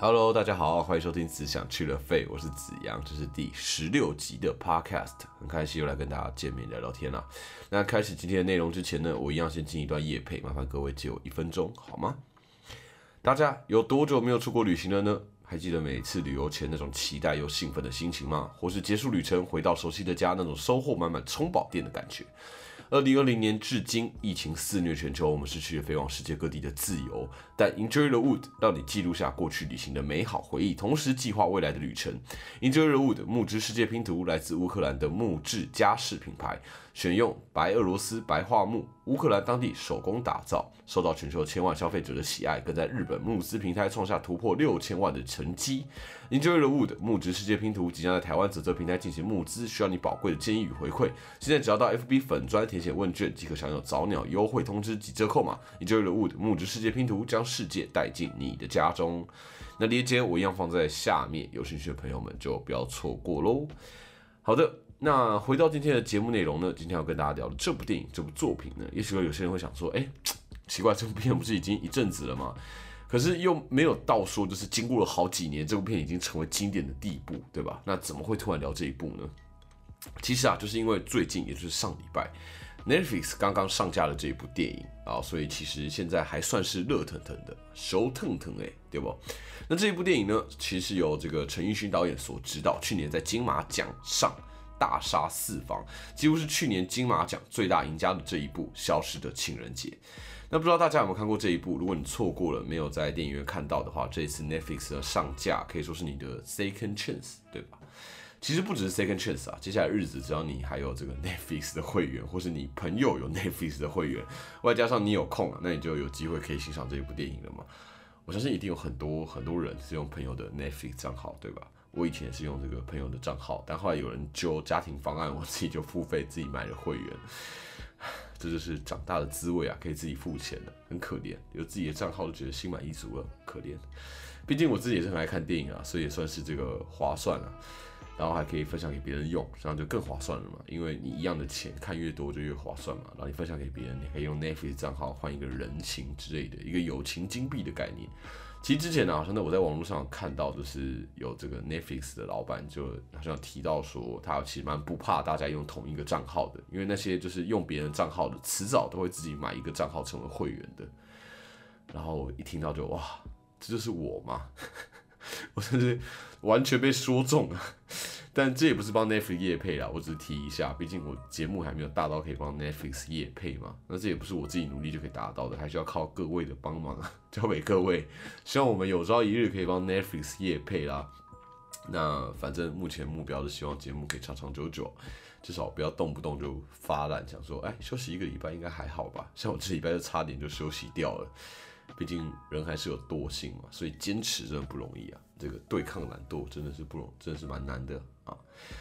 Hello，大家好，欢迎收听《只想去了肺》，我是子阳，这是第十六集的 Podcast，很开心又来跟大家见面聊聊天了。那开始今天的内容之前呢，我一样先进一段夜配，麻烦各位借我一分钟好吗？大家有多久没有出国旅行了呢？还记得每次旅游前那种期待又兴奋的心情吗？或是结束旅程回到熟悉的家那种收获满满充饱电的感觉？二零二零年至今，疫情肆虐全球，我们失去了飞往世界各地的自由。但 Enjoy the Wood 让你记录下过去旅行的美好回忆，同时计划未来的旅程。Enjoy the Wood 木质世界拼图来自乌克兰的木质家饰品牌，选用白俄罗斯白桦木，乌克兰当地手工打造，受到全球千万消费者的喜爱，更在日本募资平台创下突破六千万的成绩。Enjoy the Wood 木质世界拼图即将在台湾泽泽平台进行募资，需要你宝贵的建议与回馈。现在只要到 FB 粉专填写问卷，即可享有早鸟优惠通知及折扣码。Enjoy the Wood 木质世界拼图将世界带进你的家中。那链接我一样放在下面，有兴趣的朋友们就不要错过喽。好的，那回到今天的节目内容呢？今天要跟大家聊的这部电影、这部作品呢，也许有些人会想说，哎，奇怪，这部片不是已经一阵子了吗？可是又没有到说，就是经过了好几年，这部片已经成为经典的地步，对吧？那怎么会突然聊这一部呢？其实啊，就是因为最近，也就是上礼拜，Netflix 刚刚上架了这一部电影啊，所以其实现在还算是热腾腾的，熟腾腾哎，对不？那这一部电影呢，其实由这个陈奕迅导演所指导，去年在金马奖上大杀四方，几乎是去年金马奖最大赢家的这一部《消失的情人节》。那不知道大家有没有看过这一部？如果你错过了，没有在电影院看到的话，这一次 Netflix 的上架可以说是你的 second chance，对吧？其实不只是 second chance 啊，接下来日子只要你还有这个 Netflix 的会员，或是你朋友有 Netflix 的会员，外加上你有空啊，那你就有机会可以欣赏这一部电影了嘛。我相信一定有很多很多人是用朋友的 Netflix 账号，对吧？我以前也是用这个朋友的账号，但后来有人揪家庭方案，我自己就付费自己买了会员。这就是长大的滋味啊！可以自己付钱的，很可怜。有自己的账号都觉得心满意足了，可怜。毕竟我自己也是很爱看电影啊，所以也算是这个划算了。然后还可以分享给别人用，这样就更划算了嘛。因为你一样的钱看越多就越划算嘛。然后你分享给别人，你可以用 Netflix 账号换一个人情之类的一个友情金币的概念。其实之前呢，好像呢我在网络上看到，就是有这个 Netflix 的老板就好像提到说，他其实蛮不怕大家用同一个账号的，因为那些就是用别人账号的，迟早都会自己买一个账号成为会员的。然后一听到就哇，这就是我吗？我真是完全被说中了。但这也不是帮 Netflix 夜配啦，我只是提一下，毕竟我节目还没有大到可以帮 Netflix 夜配嘛。那这也不是我自己努力就可以达到的，还需要靠各位的帮忙啊，交给各位。希望我们有朝一日可以帮 Netflix 夜配啦。那反正目前目标是希望节目可以长长久久，至少不要动不动就发烂，想说哎休息一个礼拜应该还好吧。像我这礼拜就差点就休息掉了。毕竟人还是有惰性嘛，所以坚持真的不容易啊。这个对抗懒惰真的是不容，真的是蛮难的。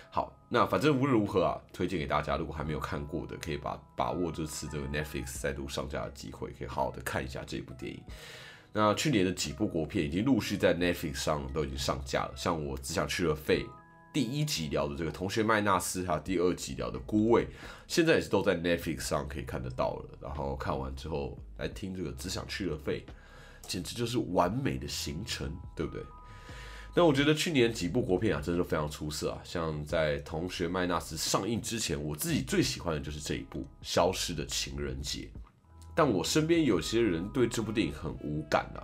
好，那反正无论如何啊，推荐给大家，如果还没有看过的，可以把把握这次这个 Netflix 再度上架的机会，可以好好的看一下这部电影。那去年的几部国片已经陆续在 Netflix 上都已经上架了，像我只想去了肺。第一集聊的这个同学麦纳斯，还有第二集聊的孤味，现在也是都在 Netflix 上可以看得到了。然后看完之后来听这个只想去了肺，简直就是完美的行程，对不对？那我觉得去年几部国片啊，真的非常出色啊。像在同学麦纳斯上映之前，我自己最喜欢的就是这一部《消失的情人节》，但我身边有些人对这部电影很无感啊。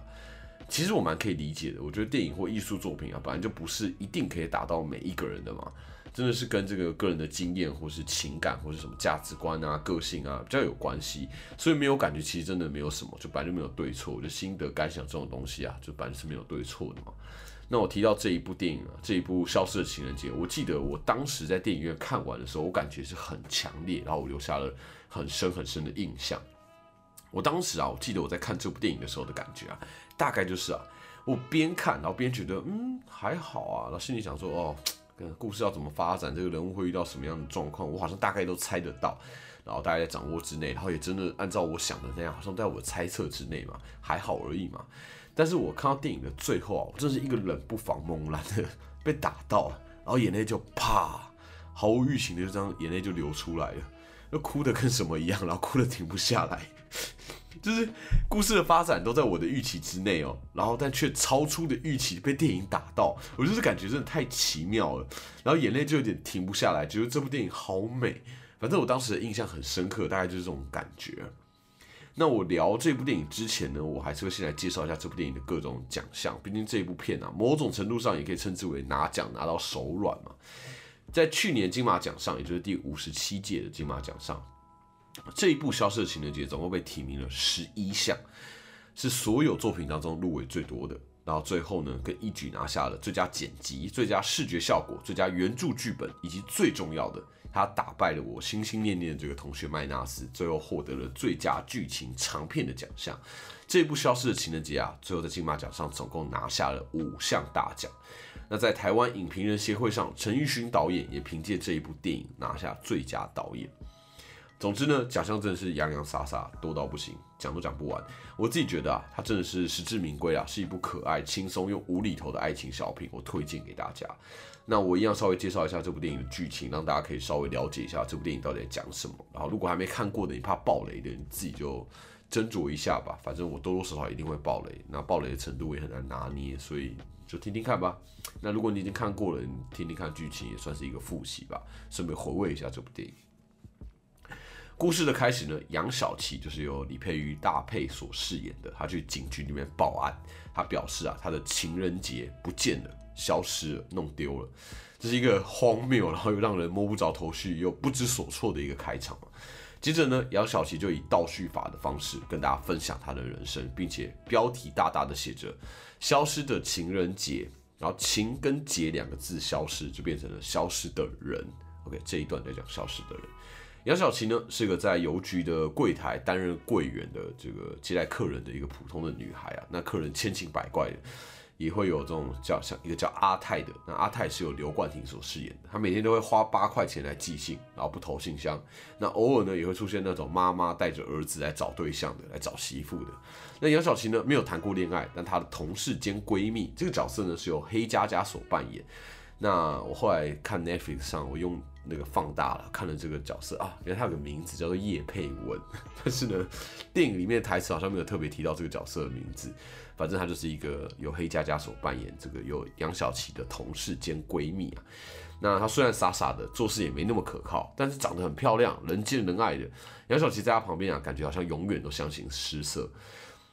其实我蛮可以理解的，我觉得电影或艺术作品啊，本来就不是一定可以打到每一个人的嘛，真的是跟这个个人的经验或是情感或是什么价值观啊、个性啊比较有关系，所以没有感觉，其实真的没有什么，就本来就没有对错，我觉得心得感想这种东西啊，就本来是没有对错的嘛。那我提到这一部电影啊，这一部《消失的情人节》，我记得我当时在电影院看完的时候，我感觉是很强烈，然后我留下了很深很深的印象。我当时啊，我记得我在看这部电影的时候的感觉啊。大概就是啊，我边看然后边觉得嗯还好啊，然后心里想说哦，故事要怎么发展，这个人物会遇到什么样的状况，我好像大概都猜得到，然后大概在掌握之内，然后也真的按照我想的那样，好像在我的猜测之内嘛，还好而已嘛。但是我看到电影的最后啊，我真是一个冷不防猛然的 被打到了，然后眼泪就啪，毫无预情的就这样眼泪就流出来了，就哭的跟什么一样，然后哭的停不下来。就是故事的发展都在我的预期之内哦，然后但却超出的预期被电影打到，我就是感觉真的太奇妙了，然后眼泪就有点停不下来，觉得这部电影好美。反正我当时的印象很深刻，大概就是这种感觉。那我聊这部电影之前呢，我还是会先来介绍一下这部电影的各种奖项。毕竟这一部片啊，某种程度上也可以称之为拿奖拿到手软嘛。在去年金马奖上，也就是第五十七届的金马奖上，这一部《消失的情人节》总共被提名了十一项，是所有作品当中入围最多的。然后最后呢，更一举拿下了最佳剪辑、最佳视觉效果、最佳原著剧本，以及最重要的。他打败了我心心念念的这个同学麦纳斯，最后获得了最佳剧情长片的奖项。这部《消失的情人节》啊，最后在金马奖上总共拿下了五项大奖。那在台湾影评人协会上，陈玉勋导演也凭借这一部电影拿下最佳导演。总之呢，奖项真的是洋洋洒洒，多到不行，讲都讲不完。我自己觉得啊，它真的是实至名归啊，是一部可爱、轻松又无厘头的爱情小品，我推荐给大家。那我一样稍微介绍一下这部电影的剧情，让大家可以稍微了解一下这部电影到底在讲什么。然后，如果还没看过的，你怕爆雷的，你自己就斟酌一下吧。反正我多多少少一定会爆雷，那爆雷的程度也很难拿捏，所以就听听看吧。那如果你已经看过了，你听听看剧情也算是一个复习吧，顺便回味一下这部电影。故事的开始呢，杨小琪就是由李佩瑜大佩所饰演的，他去警局里面报案，他表示啊，他的情人节不见了。消失了，弄丢了，这是一个荒谬，然后又让人摸不着头绪，又不知所措的一个开场接着呢，杨小琪就以倒叙法的方式跟大家分享他的人生，并且标题大大的写着“消失的情人节”，然后“情”跟“节”两个字消失，就变成了“消失的人”。OK，这一段在讲消失的人。杨小琪呢，是个在邮局的柜台担任柜员的这个接待客人的一个普通的女孩啊，那客人千奇百怪的。也会有这种叫像一个叫阿泰的，那阿泰是由刘冠廷所饰演的，他每天都会花八块钱来寄信，然后不投信箱。那偶尔呢也会出现那种妈妈带着儿子来找对象的，来找媳妇的。那杨小琪呢没有谈过恋爱，但她的同事兼闺蜜这个角色呢是由黑佳佳所扮演。那我后来看 Netflix 上，我用那个放大了看了这个角色啊，原来他有个名字叫做叶佩文，但是呢电影里面的台词好像没有特别提到这个角色的名字。反正他就是一个由黑佳佳所扮演这个有杨小琪的同事兼闺蜜啊。那她虽然傻傻的，做事也没那么可靠，但是长得很漂亮，人见人爱的。杨小琪在她旁边啊，感觉好像永远都相形失色。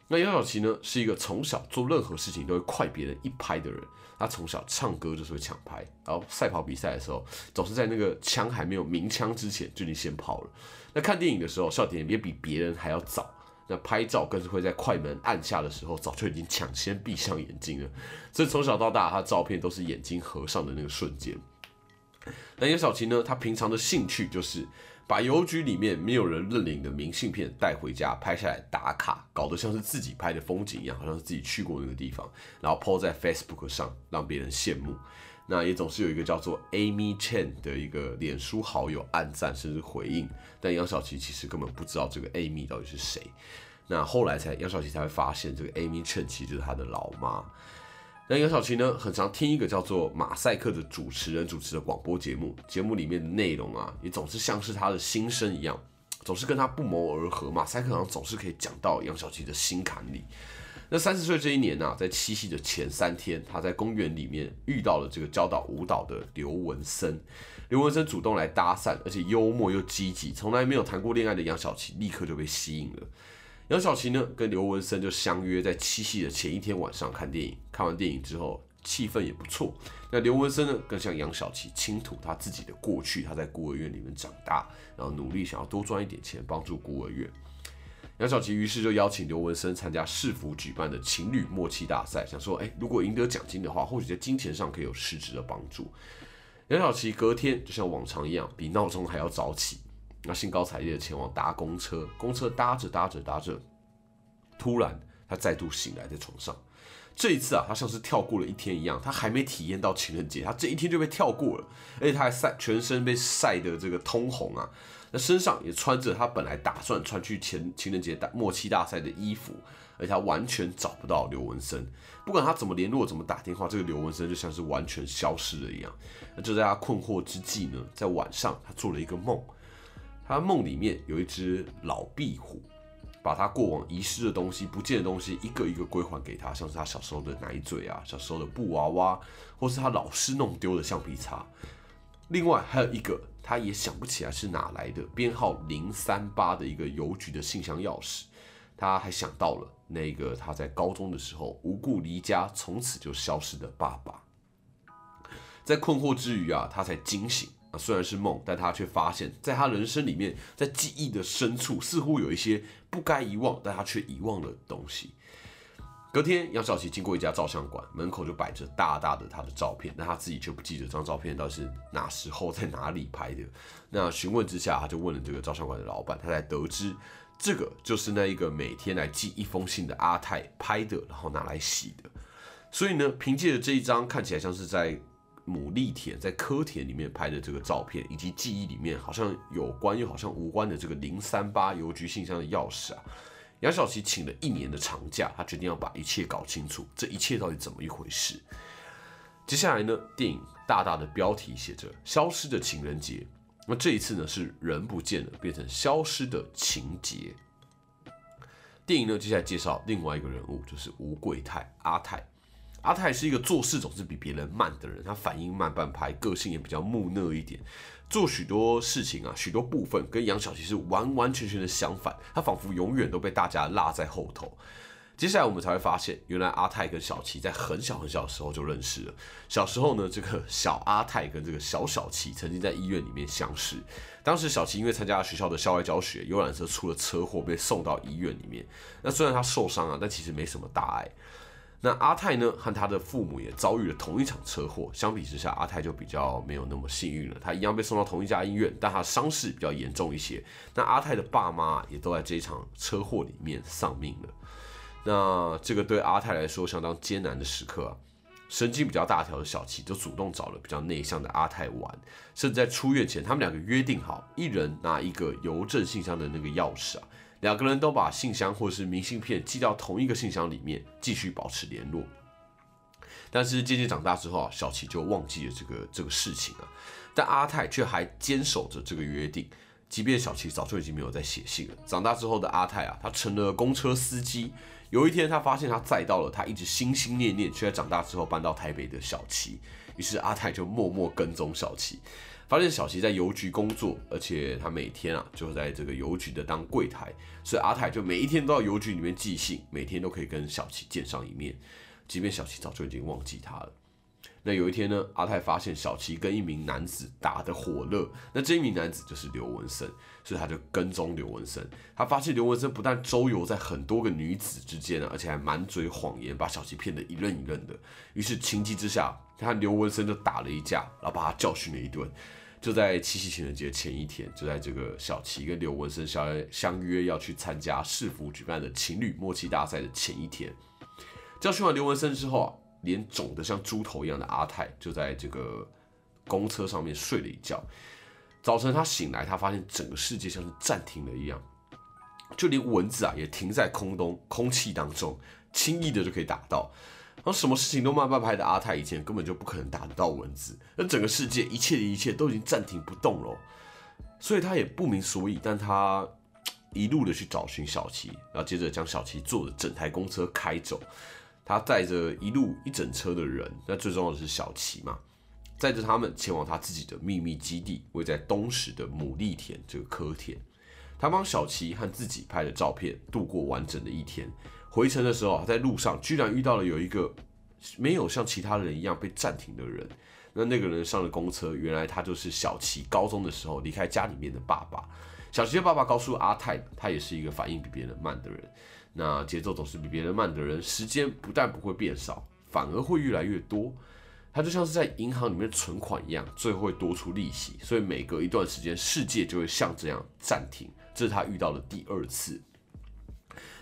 那杨小琪呢，是一个从小做任何事情都会快别人一拍的人。他从小唱歌就是会抢拍，然后赛跑比赛的时候，总是在那个枪还没有鸣枪之前就已经先跑了。那看电影的时候，笑点也比别人还要早。那拍照更是会在快门按下的时候，早就已经抢先闭上眼睛了。所以从小到大，他照片都是眼睛合上的那个瞬间。那杨小琪呢？他平常的兴趣就是把邮局里面没有人认领的明信片带回家拍下来打卡，搞得像是自己拍的风景一样，好像是自己去过那个地方，然后 po 在 Facebook 上让别人羡慕。那也总是有一个叫做 Amy Chen 的一个脸书好友暗赞甚至回应。但杨小琪其实根本不知道这个 Amy 到底是谁。那后来才杨小琪才会发现，这个 Amy Chen 其实是他的老妈。那杨小琪呢，很常听一个叫做马赛克的主持人主持的广播节目，节目里面的内容啊，也总是像是他的心声一样，总是跟他不谋而合。马赛克好像总是可以讲到杨小琪的心坎里。那三十岁这一年呢，在七夕的前三天，他在公园里面遇到了这个教导舞蹈的刘文森。刘文森主动来搭讪，而且幽默又积极，从来没有谈过恋爱的杨小琪立刻就被吸引了。杨小琪呢，跟刘文森就相约在七夕的前一天晚上看电影。看完电影之后，气氛也不错。那刘文森呢，更向杨小琪倾吐他自己的过去，他在孤儿院里面长大，然后努力想要多赚一点钱帮助孤儿院。杨小琪于是就邀请刘文森参加市府举办的情侣默契大赛，想说，哎，如果赢得奖金的话，或许在金钱上可以有实质的帮助。杨小琪隔天就像往常一样，比闹钟还要早起，那兴高采烈的前往搭公车。公车搭着搭着搭着，突然他再度醒来在床上。这一次啊，他像是跳过了一天一样，他还没体验到情人节，他这一天就被跳过了，而且他还晒全身被晒得这个通红啊。那身上也穿着他本来打算穿去前情人节大默契大赛的衣服，而且他完全找不到刘文森。不管他怎么联络、怎么打电话，这个刘文森就像是完全消失了一样。那就在他困惑之际呢，在晚上他做了一个梦，他梦里面有一只老壁虎，把他过往遗失的东西、不见的东西一个一个归还给他，像是他小时候的奶嘴啊、小时候的布娃娃，或是他老师弄丢的橡皮擦。另外还有一个，他也想不起来是哪来的编号零三八的一个邮局的信箱钥匙。他还想到了那个他在高中的时候无故离家，从此就消失的爸爸。在困惑之余啊，他才惊醒啊，虽然是梦，但他却发现，在他人生里面，在记忆的深处，似乎有一些不该遗忘，但他却遗忘了东西。隔天，杨小琪经过一家照相馆，门口就摆着大大的他的照片，但他自己却不记得这张照片到底是哪时候在哪里拍的。那询问之下，他就问了这个照相馆的老板，他才得知，这个就是那一个每天来寄一封信的阿泰拍的，然后拿来洗的。所以呢，凭借着这一张看起来像是在牡蛎田在柯田里面拍的这个照片，以及记忆里面好像有关又好像无关的这个零三八邮局信箱的钥匙啊。杨小琪请了一年的长假，他决定要把一切搞清楚，这一切到底怎么一回事？接下来呢，电影大大的标题写着“消失的情人节”，那这一次呢是人不见了，变成消失的情节。电影呢接下来介绍另外一个人物，就是吴贵泰阿泰。阿泰是一个做事总是比别人慢的人，他反应慢半拍，个性也比较木讷一点。做许多事情啊，许多部分跟杨小琪是完完全全的相反，他仿佛永远都被大家落在后头。接下来我们才会发现，原来阿泰跟小琪在很小很小的时候就认识了。小时候呢，这个小阿泰跟这个小小琪曾经在医院里面相识。当时小琪因为参加学校的校外教学，游览车出了车祸，被送到医院里面。那虽然他受伤啊，但其实没什么大碍。那阿泰呢，和他的父母也遭遇了同一场车祸。相比之下，阿泰就比较没有那么幸运了。他一样被送到同一家医院，但他伤势比较严重一些。那阿泰的爸妈也都在这一场车祸里面丧命了。那这个对阿泰来说相当艰难的时刻啊，神经比较大条的小七就主动找了比较内向的阿泰玩，甚至在出院前，他们两个约定好，一人拿一个邮政信箱的那个钥匙啊。两个人都把信箱或是明信片寄到同一个信箱里面，继续保持联络。但是渐渐长大之后啊，小琪就忘记了这个这个事情啊，但阿泰却还坚守着这个约定，即便小琪早就已经没有在写信了。长大之后的阿泰啊，他成了公车司机。有一天，他发现他载到了他一直心心念念却在长大之后搬到台北的小琪，于是阿泰就默默跟踪小琪。发现小琪在邮局工作，而且他每天啊就在这个邮局的当柜台，所以阿泰就每一天都到邮局里面寄信，每天都可以跟小琪见上一面，即便小琪早就已经忘记他了。那有一天呢，阿泰发现小琪跟一名男子打得火热，那这一名男子就是刘文生，所以他就跟踪刘文生。他发现刘文生不但周游在很多个女子之间啊，而且还满嘴谎言，把小琪骗得一愣一愣的。于是情急之下，他和刘文生就打了一架，然后把他教训了一顿。就在七夕情人节前一天，就在这个小琪跟刘文生相相约要去参加市府举办的情侣默契大赛的前一天，教训完刘文生之后啊，脸肿得像猪头一样的阿泰就在这个公车上面睡了一觉。早晨他醒来，他发现整个世界像是暂停了一样，就连蚊子啊也停在空中空气当中，轻易的就可以打到。然后什么事情都慢半拍的阿泰，以前根本就不可能打得到蚊子。那整个世界一切的一切都已经暂停不动了，所以他也不明所以。但他一路的去找寻小琪，然后接着将小琪坐的整台公车开走。他载着一路一整车的人，那最重要的是小琪嘛，载着他们前往他自己的秘密基地，位在东石的牡蛎田这个柯田。他帮小琪和自己拍了照片，度过完整的一天。回程的时候啊，在路上居然遇到了有一个没有像其他人一样被暂停的人。那那个人上了公车，原来他就是小琪高中的时候离开家里面的爸爸。小琪的爸爸告诉阿泰，他也是一个反应比别人慢的人。那节奏总是比别人慢的人，时间不但不会变少，反而会越来越多。他就像是在银行里面存款一样，最后会多出利息。所以每隔一段时间，世界就会像这样暂停。这是他遇到的第二次。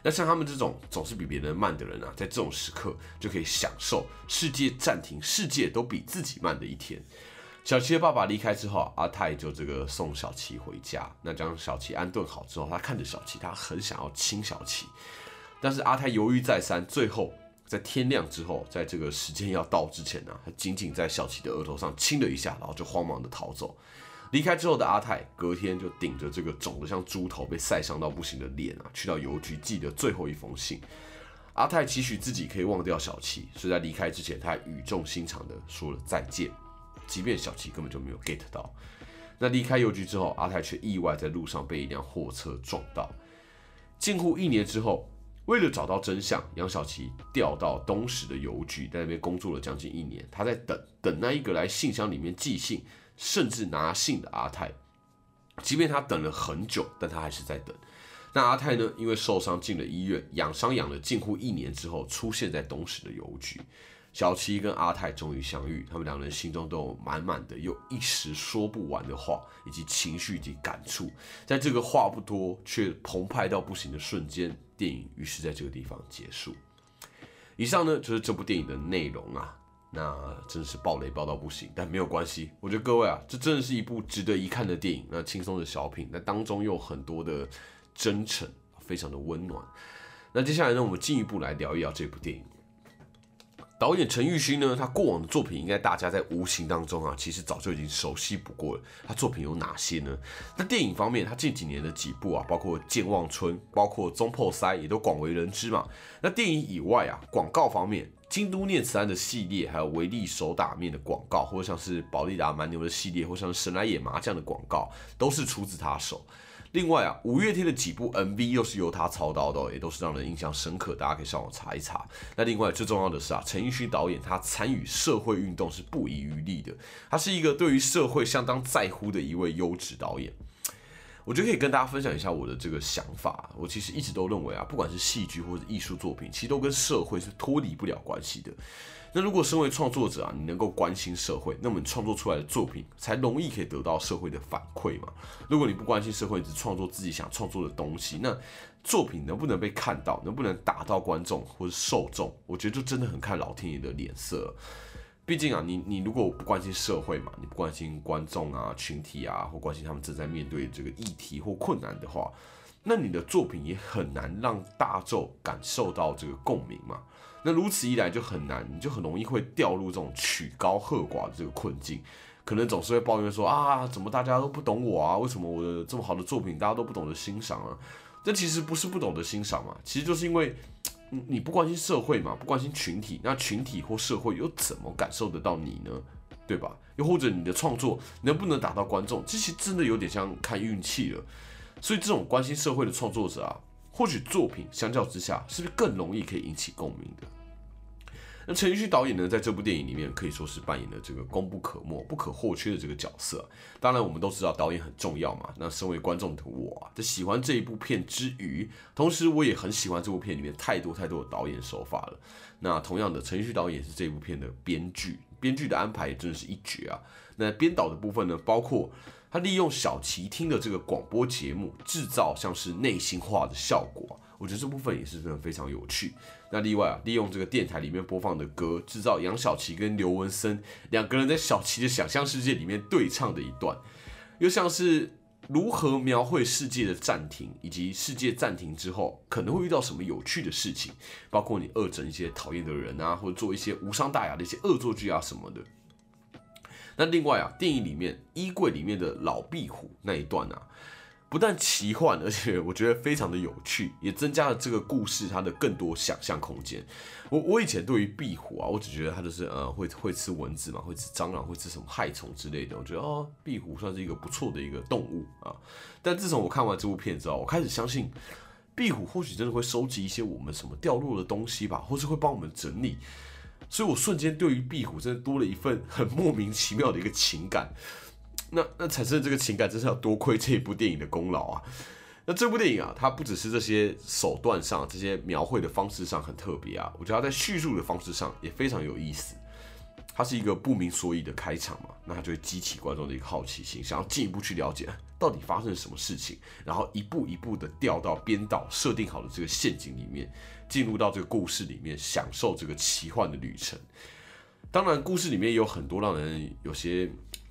那像他们这种总是比别人慢的人啊，在这种时刻就可以享受世界暂停、世界都比自己慢的一天。小琪的爸爸离开之后，阿泰就这个送小琪回家。那将小琪安顿好之后，他看着小琪，他很想要亲小琪，但是阿泰犹豫再三，最后在天亮之后，在这个时间要到之前呢，他仅仅在小琪的额头上亲了一下，然后就慌忙的逃走。离开之后的阿泰，隔天就顶着这个肿得像猪头、被晒伤到不行的脸啊，去到邮局寄的最后一封信。阿泰期许自己可以忘掉小七，所以在离开之前，他语重心长的说了再见，即便小七根本就没有 get 到。那离开邮局之后，阿泰却意外在路上被一辆货车撞到。近乎一年之后，为了找到真相，杨小琪调到东石的邮局，在那边工作了将近一年。他在等等那一个来信箱里面寄信。甚至拿信的阿泰，即便他等了很久，但他还是在等。那阿泰呢？因为受伤进了医院，养伤养了近乎一年之后，出现在东石的邮局。小七跟阿泰终于相遇，他们两人心中都有满满的又一时说不完的话，以及情绪以及感触。在这个话不多却澎湃到不行的瞬间，电影于是在这个地方结束。以上呢，就是这部电影的内容啊。那真是暴雷暴到不行，但没有关系。我觉得各位啊，这真的是一部值得一看的电影。那轻松的小品，那当中又有很多的真诚，非常的温暖。那接下来呢，我们进一步来聊一聊这部电影。导演陈玉勋呢，他过往的作品应该大家在无形当中啊，其实早就已经熟悉不过了。他作品有哪些呢？那电影方面，他近几年的几部啊，包括《健忘村》，包括《中破塞》，也都广为人知嘛。那电影以外啊，广告方面。京都念慈庵的系列，还有维力手打面的广告，或者像是宝利达蛮牛的系列，或像是神来也麻将的广告，都是出自他手。另外啊，五月天的几部 MV 又是由他操刀的，也都是让人印象深刻，大家可以上网查一查。那另外最重要的是啊，陈奕迅导演他参与社会运动是不遗余力的，他是一个对于社会相当在乎的一位优质导演。我觉得可以跟大家分享一下我的这个想法。我其实一直都认为啊，不管是戏剧或者艺术作品，其实都跟社会是脱离不了关系的。那如果身为创作者啊，你能够关心社会，那么你创作出来的作品才容易可以得到社会的反馈嘛。如果你不关心社会，只创作自己想创作的东西，那作品能不能被看到，能不能打到观众或者受众，我觉得就真的很看老天爷的脸色。毕竟啊，你你如果不关心社会嘛，你不关心观众啊、群体啊，或关心他们正在面对这个议题或困难的话，那你的作品也很难让大众感受到这个共鸣嘛。那如此一来就很难，你就很容易会掉入这种曲高和寡的这个困境，可能总是会抱怨说啊，怎么大家都不懂我啊？为什么我的这么好的作品大家都不懂得欣赏啊？这其实不是不懂得欣赏嘛，其实就是因为。你不关心社会嘛？不关心群体，那群体或社会又怎么感受得到你呢？对吧？又或者你的创作能不能打到观众？这些真的有点像看运气了。所以这种关心社会的创作者啊，或许作品相较之下，是不是更容易可以引起共鸣的？那陈奕迅导演呢，在这部电影里面可以说是扮演了这个功不可没、不可或缺的这个角色。当然，我们都知道导演很重要嘛。那身为观众的我啊，在喜欢这一部片之余，同时我也很喜欢这部片里面太多太多的导演手法了。那同样的，陈奕迅导演是这部片的编剧，编剧的安排也真的是一绝啊。那编导的部分呢，包括他利用小齐听的这个广播节目，制造像是内心化的效果。我觉得这部分也是真的非常有趣。那另外啊，利用这个电台里面播放的歌，制造杨小琪跟刘文森两个人在小琪的想象世界里面对唱的一段，又像是如何描绘世界的暂停，以及世界暂停之后可能会遇到什么有趣的事情，包括你恶整一些讨厌的人啊，或者做一些无伤大雅的一些恶作剧啊什么的。那另外啊，电影里面衣柜里面的老壁虎那一段啊。不但奇幻，而且我觉得非常的有趣，也增加了这个故事它的更多想象空间。我我以前对于壁虎啊，我只觉得它就是呃会会吃蚊子嘛，会吃蟑螂，会吃什么害虫之类的。我觉得哦，壁虎算是一个不错的一个动物啊。但自从我看完这部片之后，我开始相信壁虎或许真的会收集一些我们什么掉落的东西吧，或是会帮我们整理。所以我瞬间对于壁虎真的多了一份很莫名其妙的一个情感。那那产生的这个情感，真是要多亏这一部电影的功劳啊！那这部电影啊，它不只是这些手段上、这些描绘的方式上很特别啊，我觉得它在叙述的方式上也非常有意思。它是一个不明所以的开场嘛，那它就会激起观众的一个好奇心，想要进一步去了解到底发生了什么事情，然后一步一步的掉到编导设定好的这个陷阱里面，进入到这个故事里面，享受这个奇幻的旅程。当然，故事里面也有很多让人有些。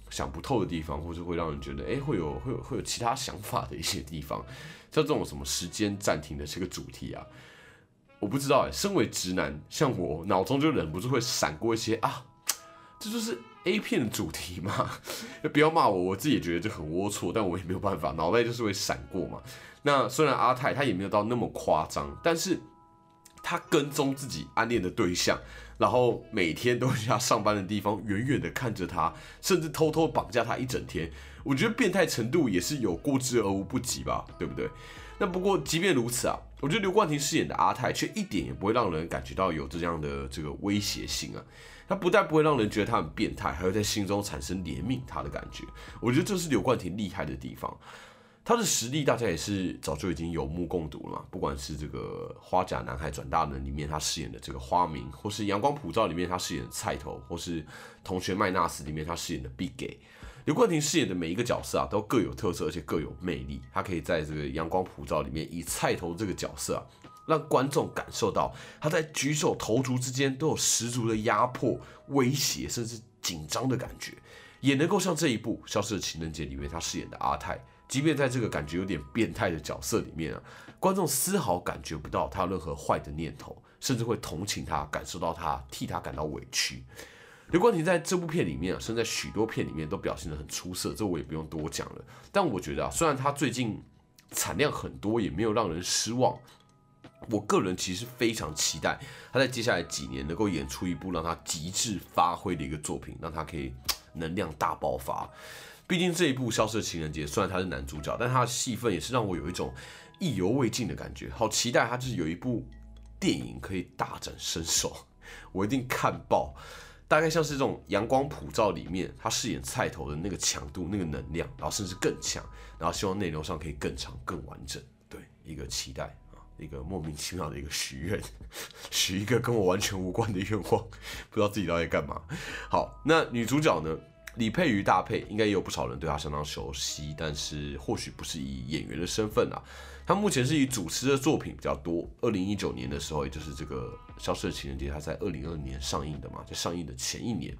想不透的地方，或者会让人觉得，哎，会有会有会有其他想法的一些地方，像这种什么时间暂停的这个主题啊，我不知道哎。身为直男，像我脑中就忍不住会闪过一些啊，这就是 A 片的主题嘛。不要骂我，我自己也觉得这很龌龊，但我也没有办法，脑袋就是会闪过嘛。那虽然阿泰他也没有到那么夸张，但是他跟踪自己暗恋的对象，然后每天都去他上班的地方，远远的看着他，甚至偷偷绑架他一整天。我觉得变态程度也是有过之而无不及吧，对不对？那不过即便如此啊，我觉得刘冠廷饰演的阿泰却一点也不会让人感觉到有这样的这个威胁性啊。他不但不会让人觉得他很变态，还会在心中产生怜悯他的感觉。我觉得这是刘冠廷厉害的地方。他的实力大家也是早就已经有目共睹了嘛。不管是这个《花甲男孩转大人》里面他饰演的这个花明，或是《阳光普照》里面他饰演的菜头，或是《同学麦纳斯》里面他饰演的 Big Gay。刘冠廷饰演的每一个角色啊，都各有特色，而且各有魅力。他可以在这个阳光普照里面以菜头这个角色啊，让观众感受到他在举手投足之间都有十足的压迫、威胁，甚至紧张的感觉。也能够像这一部《消失的情人节》里面他饰演的阿泰，即便在这个感觉有点变态的角色里面啊，观众丝毫感觉不到他任何坏的念头，甚至会同情他，感受到他替他感到委屈。刘冠廷在这部片里面啊，甚至在许多片里面都表现得很出色，这我也不用多讲了。但我觉得啊，虽然他最近产量很多，也没有让人失望。我个人其实非常期待他在接下来几年能够演出一部让他极致发挥的一个作品，让他可以 能量大爆发。毕竟这一部《消失的情人节》，虽然他是男主角，但他的戏份也是让我有一种意犹未尽的感觉。好期待他就是有一部电影可以大展身手，我一定看爆。大概像是这种阳光普照里面，他饰演菜头的那个强度、那个能量，然后甚至更强，然后希望内容上可以更长、更完整。对，一个期待啊，一个莫名其妙的一个许愿，许一个跟我完全无关的愿望，不知道自己到底干嘛。好，那女主角呢？李佩瑜大佩，应该也有不少人对她相当熟悉，但是或许不是以演员的身份啊。他目前是以主持的作品比较多。二零一九年的时候，也就是这个《消失的情人节》，它在二零二零年上映的嘛，在上映的前一年，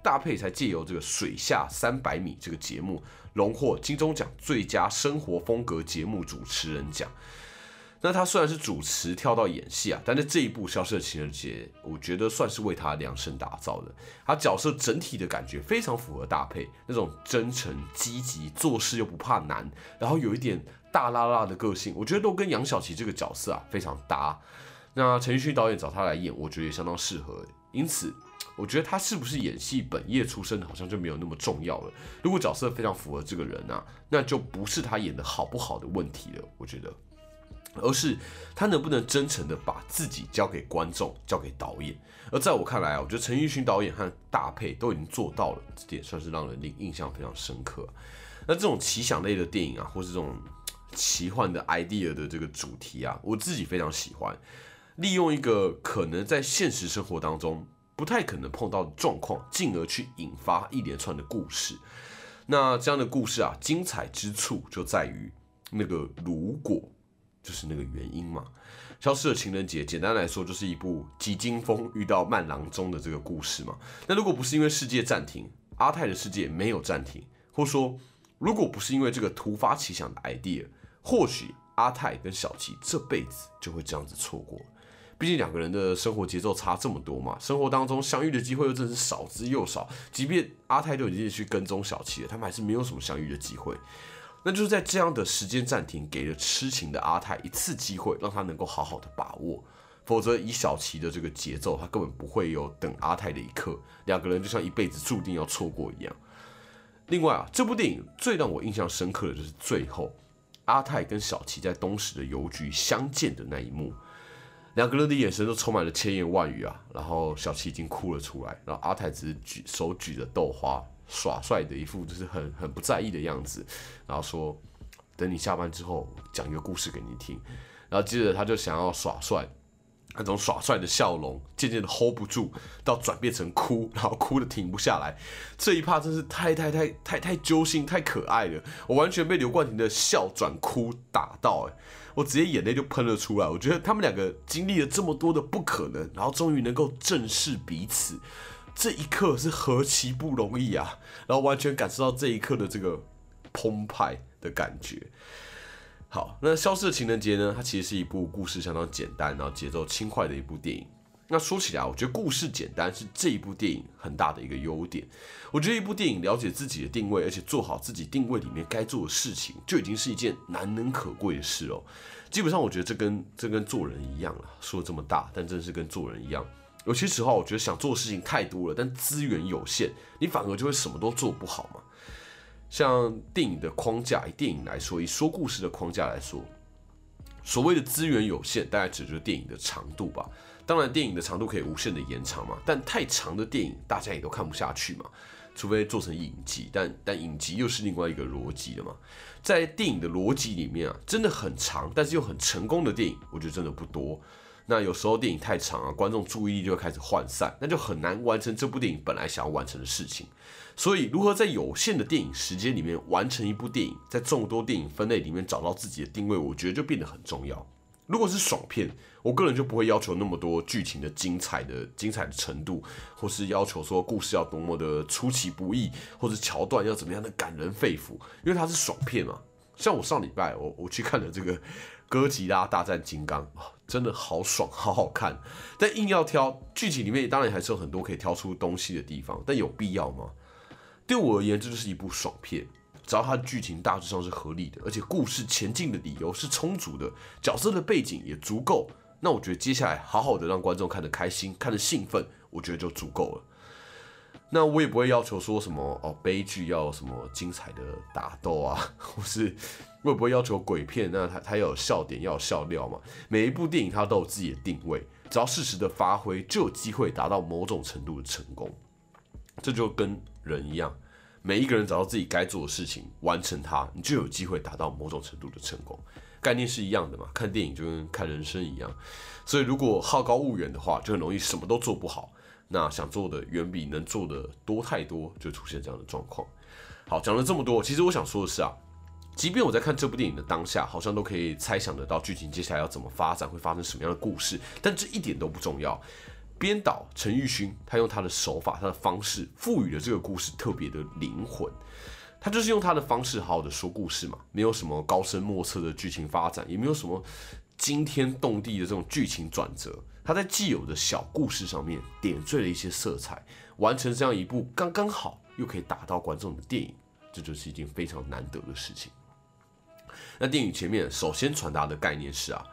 大佩才借由这个《水下三百米》这个节目，荣获金钟奖最佳生活风格节目主持人奖。那他虽然是主持跳到演戏啊，但是这一部《消失的情人节》，我觉得算是为他量身打造的。他角色整体的感觉非常符合搭配那种真诚、积极、做事又不怕难，然后有一点。大拉拉的个性，我觉得都跟杨小琪这个角色啊非常搭。那陈奕迅导演找他来演，我觉得也相当适合。因此，我觉得他是不是演戏本业出身，好像就没有那么重要了。如果角色非常符合这个人啊，那就不是他演的好不好的问题了。我觉得，而是他能不能真诚的把自己交给观众，交给导演。而在我看来啊，我觉得陈奕迅导演和大配都已经做到了，这点算是让人印印象非常深刻。那这种奇想类的电影啊，或是这种。奇幻的 idea 的这个主题啊，我自己非常喜欢。利用一个可能在现实生活当中不太可能碰到的状况，进而去引发一连串的故事。那这样的故事啊，精彩之处就在于那个如果就是那个原因嘛。消失的情人节，简单来说就是一部急惊风遇到慢郎中的这个故事嘛。那如果不是因为世界暂停，阿泰的世界没有暂停，或说如果不是因为这个突发奇想的 idea。或许阿泰跟小琪这辈子就会这样子错过，毕竟两个人的生活节奏差这么多嘛，生活当中相遇的机会又真是少之又少。即便阿泰都已经去跟踪小琪了，他们还是没有什么相遇的机会。那就是在这样的时间暂停，给了痴情的阿泰一次机会，让他能够好好的把握。否则以小琪的这个节奏，他根本不会有等阿泰的一刻。两个人就像一辈子注定要错过一样。另外啊，这部电影最让我印象深刻的就是最后。阿泰跟小琪在东石的邮局相见的那一幕，两个人的眼神都充满了千言万语啊。然后小琪已经哭了出来，然后阿泰只是举手举着豆花耍帅的一副就是很很不在意的样子，然后说等你下班之后讲一个故事给你听。然后接着他就想要耍帅。那种耍帅的笑容渐渐的 hold 不住，到转变成哭，然后哭的停不下来。这一趴真是太太太太太揪心，太可爱了。我完全被刘冠廷的笑转哭打到，哎，我直接眼泪就喷了出来。我觉得他们两个经历了这么多的不可能，然后终于能够正视彼此，这一刻是何其不容易啊！然后完全感受到这一刻的这个澎湃的感觉。好，那《消失的情人节》呢？它其实是一部故事相当简单，然后节奏轻快的一部电影。那说起来，我觉得故事简单是这一部电影很大的一个优点。我觉得一部电影了解自己的定位，而且做好自己定位里面该做的事情，就已经是一件难能可贵的事哦。基本上，我觉得这跟这跟做人一样了。说这么大，但真是跟做人一样。有些时候，我觉得想做的事情太多了，但资源有限，你反而就会什么都做不好嘛。像电影的框架，以电影来说，以说故事的框架来说，所谓的资源有限，大概指就是电影的长度吧。当然，电影的长度可以无限的延长嘛，但太长的电影大家也都看不下去嘛，除非做成影集。但但影集又是另外一个逻辑了嘛。在电影的逻辑里面啊，真的很长，但是又很成功的电影，我觉得真的不多。那有时候电影太长啊，观众注意力就会开始涣散，那就很难完成这部电影本来想要完成的事情。所以，如何在有限的电影时间里面完成一部电影，在众多电影分类里面找到自己的定位，我觉得就变得很重要。如果是爽片，我个人就不会要求那么多剧情的精彩的精彩的程度，或是要求说故事要多么的出其不意，或者桥段要怎么样的感人肺腑，因为它是爽片嘛。像我上礼拜我我去看了这个《哥吉拉大战金刚》，真的好爽，好好看。但硬要挑剧情里面，当然还是有很多可以挑出东西的地方，但有必要吗？对我而言，这就是一部爽片。只要它的剧情大致上是合理的，而且故事前进的理由是充足的，角色的背景也足够，那我觉得接下来好好的让观众看得开心、看得兴奋，我觉得就足够了。那我也不会要求说什么哦，悲剧要什么精彩的打斗啊，或是我也不会要求鬼片，那它它要有笑点，要有笑料嘛。每一部电影它都有自己的定位，只要适时的发挥，就有机会达到某种程度的成功。这就跟人一样。每一个人找到自己该做的事情，完成它，你就有机会达到某种程度的成功。概念是一样的嘛？看电影就跟看人生一样。所以如果好高骛远的话，就很容易什么都做不好。那想做的远比能做的多太多，就出现这样的状况。好，讲了这么多，其实我想说的是啊，即便我在看这部电影的当下，好像都可以猜想得到剧情接下来要怎么发展，会发生什么样的故事，但这一点都不重要。编导陈玉勋，他用他的手法、他的方式，赋予了这个故事特别的灵魂。他就是用他的方式好好的说故事嘛，没有什么高深莫测的剧情发展，也没有什么惊天动地的这种剧情转折。他在既有的小故事上面点缀了一些色彩，完成这样一部刚刚好又可以打到观众的电影，这就是一件非常难得的事情。那电影前面首先传达的概念是啊，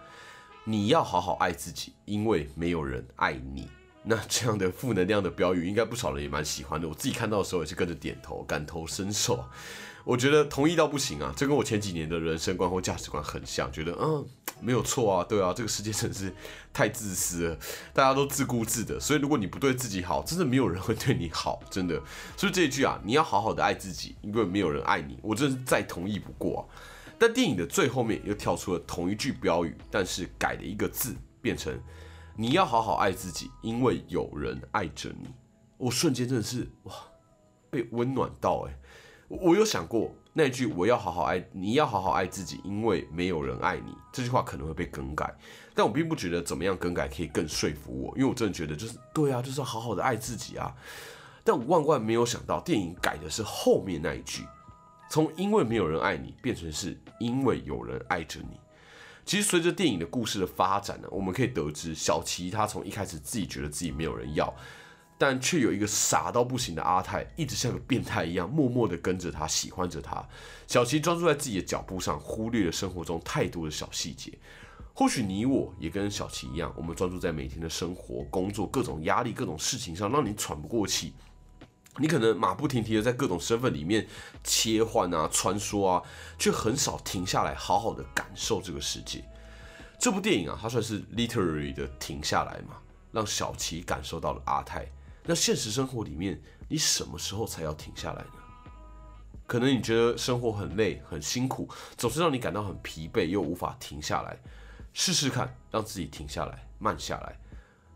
你要好好爱自己，因为没有人爱你。那这样的负能量的标语，应该不少人也蛮喜欢的。我自己看到的时候也是跟着点头，感同身受。我觉得同意到不行啊，这跟我前几年的人生观或价值观很像，觉得嗯没有错啊，对啊，这个世界真是太自私了，大家都自顾自的，所以如果你不对自己好，真的没有人会对你好，真的。所以这一句啊，你要好好的爱自己，因为没有人爱你，我真是再同意不过啊。但电影的最后面又跳出了同一句标语，但是改了一个字，变成。你要好好爱自己，因为有人爱着你。我瞬间真的是哇，被温暖到哎！我有想过那句“我要好好爱”，你要好好爱自己，因为没有人爱你。这句话可能会被更改，但我并不觉得怎么样更改可以更说服我，因为我真的觉得就是对啊，就是要好好的爱自己啊。但我万万没有想到，电影改的是后面那一句，从“因为没有人爱你”变成是因为有人爱着你。其实随着电影的故事的发展呢，我们可以得知小琪他从一开始自己觉得自己没有人要，但却有一个傻到不行的阿泰，一直像个变态一样默默的跟着他，喜欢着他。小琪专注在自己的脚步上，忽略了生活中太多的小细节。或许你我也跟小琪一样，我们专注在每天的生活、工作、各种压力、各种事情上，让你喘不过气。你可能马不停蹄的在各种身份里面切换啊、穿梭啊，却很少停下来好好的感受这个世界。这部电影啊，它算是 literary 的停下来嘛，让小琪感受到了阿泰。那现实生活里面，你什么时候才要停下来呢？可能你觉得生活很累、很辛苦，总是让你感到很疲惫，又无法停下来。试试看，让自己停下来、慢下来。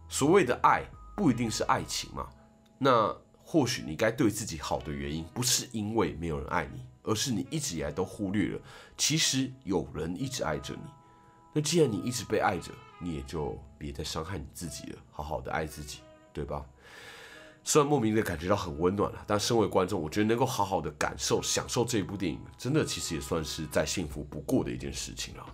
所谓的爱，不一定是爱情嘛。那。或许你该对自己好的原因，不是因为没有人爱你，而是你一直以来都忽略了，其实有人一直爱着你。那既然你一直被爱着，你也就别再伤害你自己了，好好的爱自己，对吧？虽然莫名的感觉到很温暖了，但身为观众，我觉得能够好好的感受、享受这一部电影，真的其实也算是再幸福不过的一件事情了。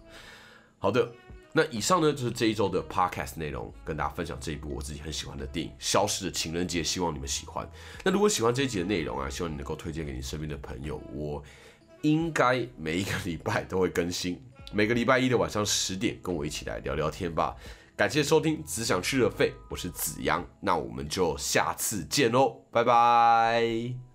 好的。那以上呢就是这一周的 podcast 内容，跟大家分享这一部我自己很喜欢的电影《消失的情人节》，希望你们喜欢。那如果喜欢这一集的内容啊，希望你能够推荐给你身边的朋友。我应该每一个礼拜都会更新，每个礼拜一的晚上十点，跟我一起来聊聊天吧。感谢收听，只想吃了肺，我是子阳，那我们就下次见喽，拜拜。